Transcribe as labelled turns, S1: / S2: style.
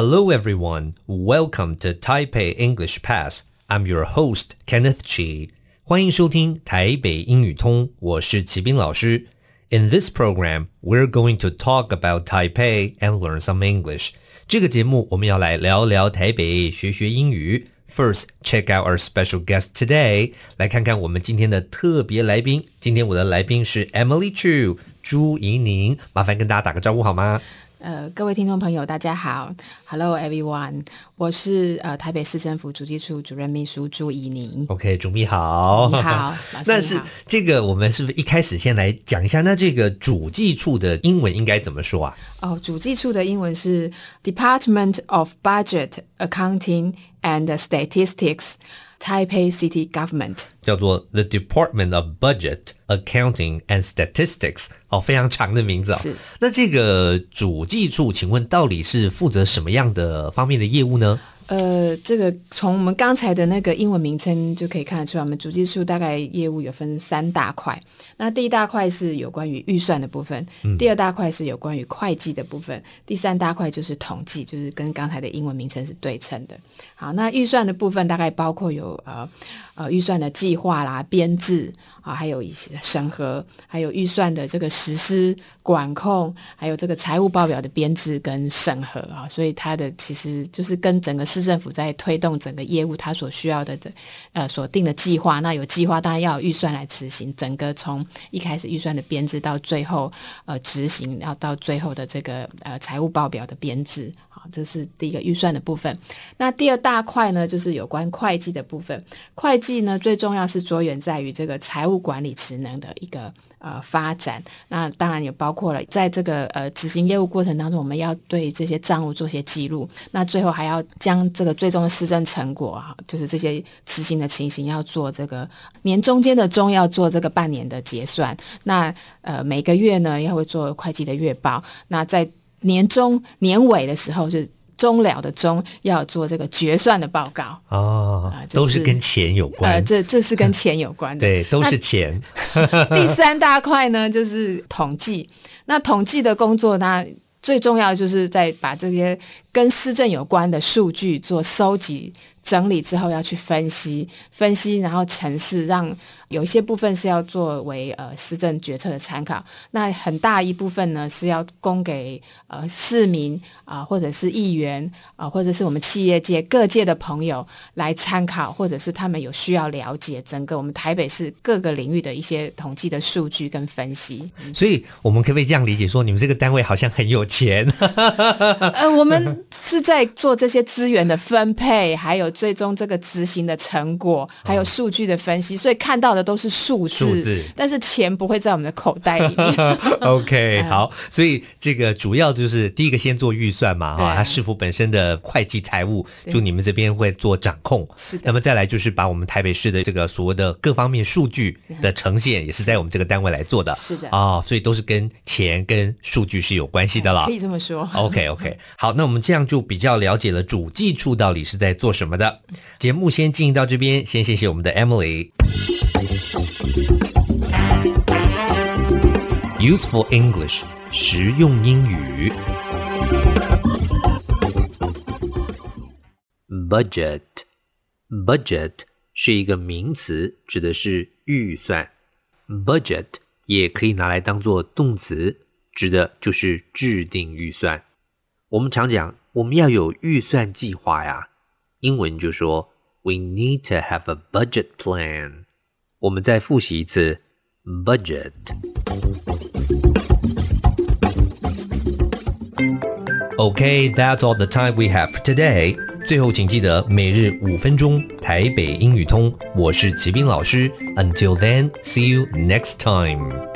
S1: Hello, everyone. Welcome to Taipei English Pass. I'm your host, Kenneth Chi. 欢迎收听台北英语通，我是齐斌老师。In this program, we're going to talk about Taipei and learn some English. 这个节目我们要来聊聊台北，学学英语。First, check out our special guest today. 来看看我们今天的特别来宾。今天我的来宾是 Emily Chu 朱怡宁，麻烦跟大家打个招呼好吗？
S2: 呃，各位听众朋友，大家好，Hello everyone，我是呃台北市政府主计处主任秘书朱怡宁。
S1: OK，主秘好，
S2: 你好，
S1: 那是这个我们是不是一开始先来讲一下？那这个主计处的英文应该怎么说啊？
S2: 哦，主计处的英文是 Department of Budget, Accounting and Statistics。Taipei City Government
S1: 叫做 The Department of Budget, Accounting and Statistics，哦，非常长的名字啊、哦。
S2: 是。
S1: 那这个主计处，请问到底是负责什么样的方面的业务呢？
S2: 呃，这个从我们刚才的那个英文名称就可以看得出来，我们主计处大概业务有分三大块。那第一大块是有关于预算的部分，嗯、第二大块是有关于会计的部分，第三大块就是统计，就是跟刚才的英文名称是对称的。好，那预算的部分大概包括有呃呃预算的计划啦、编制啊，还有一些审核，还有预算的这个实施管控，还有这个财务报表的编制跟审核啊。所以它的其实就是跟整个市政府在推动整个业务，它所需要的的呃所定的计划，那有计划当然要有预算来执行。整个从一开始预算的编制到最后呃执行，然后到最后的这个呃财务报表的编制，这是第一个预算的部分。那第二大块呢，就是有关会计的部分。会计呢，最重要是着眼在于这个财务管理职能的一个。呃，发展那当然也包括了，在这个呃执行业务过程当中，我们要对这些账务做些记录，那最后还要将这个最终的施政成果啊，就是这些执行的情形，要做这个年中间的中要做这个半年的结算，那呃每个月呢要会做会计的月报，那在年终年尾的时候是。终了的终要做这个决算的报告
S1: 哦，呃、都是跟钱有关。
S2: 呃，这这是跟钱有关的，
S1: 对，都是钱。
S2: 第三大块呢，就是统计。那统计的工作呢，最重要就是在把这些跟施政有关的数据做收集。整理之后要去分析，分析然后城市，让有一些部分是要作为呃施政决策的参考，那很大一部分呢是要供给呃市民啊、呃、或者是议员啊、呃、或者是我们企业界各界的朋友来参考，或者是他们有需要了解整个我们台北市各个领域的一些统计的数据跟分析。
S1: 所以我们可不可以这样理解说，你们这个单位好像很有钱？
S2: 呃，我们是在做这些资源的分配，还有。最终这个执行的成果，还有数据的分析，哦、所以看到的都是数字，数字，但是钱不会在我们的口袋里面。
S1: OK，好，所以这个主要就是第一个先做预算嘛，哈、啊，它市府本身的会计财务，就你们这边会做掌控。是的。那么再来就是把我们台北市的这个所谓的各方面数据的呈现，也是在我们这个单位来做的。
S2: 是的。
S1: 哦，所以都是跟钱跟数据是有关系的了。
S2: 可以这么说。
S1: OK，OK，okay, okay. 好，那我们这样就比较了解了主计处到底是在做什么的。节目先进行到这边，先谢谢我们的 Emily。Useful English，实用英语。Budget，budget 是一个名词，指的是预算。Budget 也可以拿来当做动词，指的就是制定预算。我们常讲，我们要有预算计划呀。英文就说 We need to have a budget plan。我们再复习一次 budget。Okay, that's all the time we have today。最后，请记得每日五分钟台北英语通。我是齐斌老师。Until then, see you next time.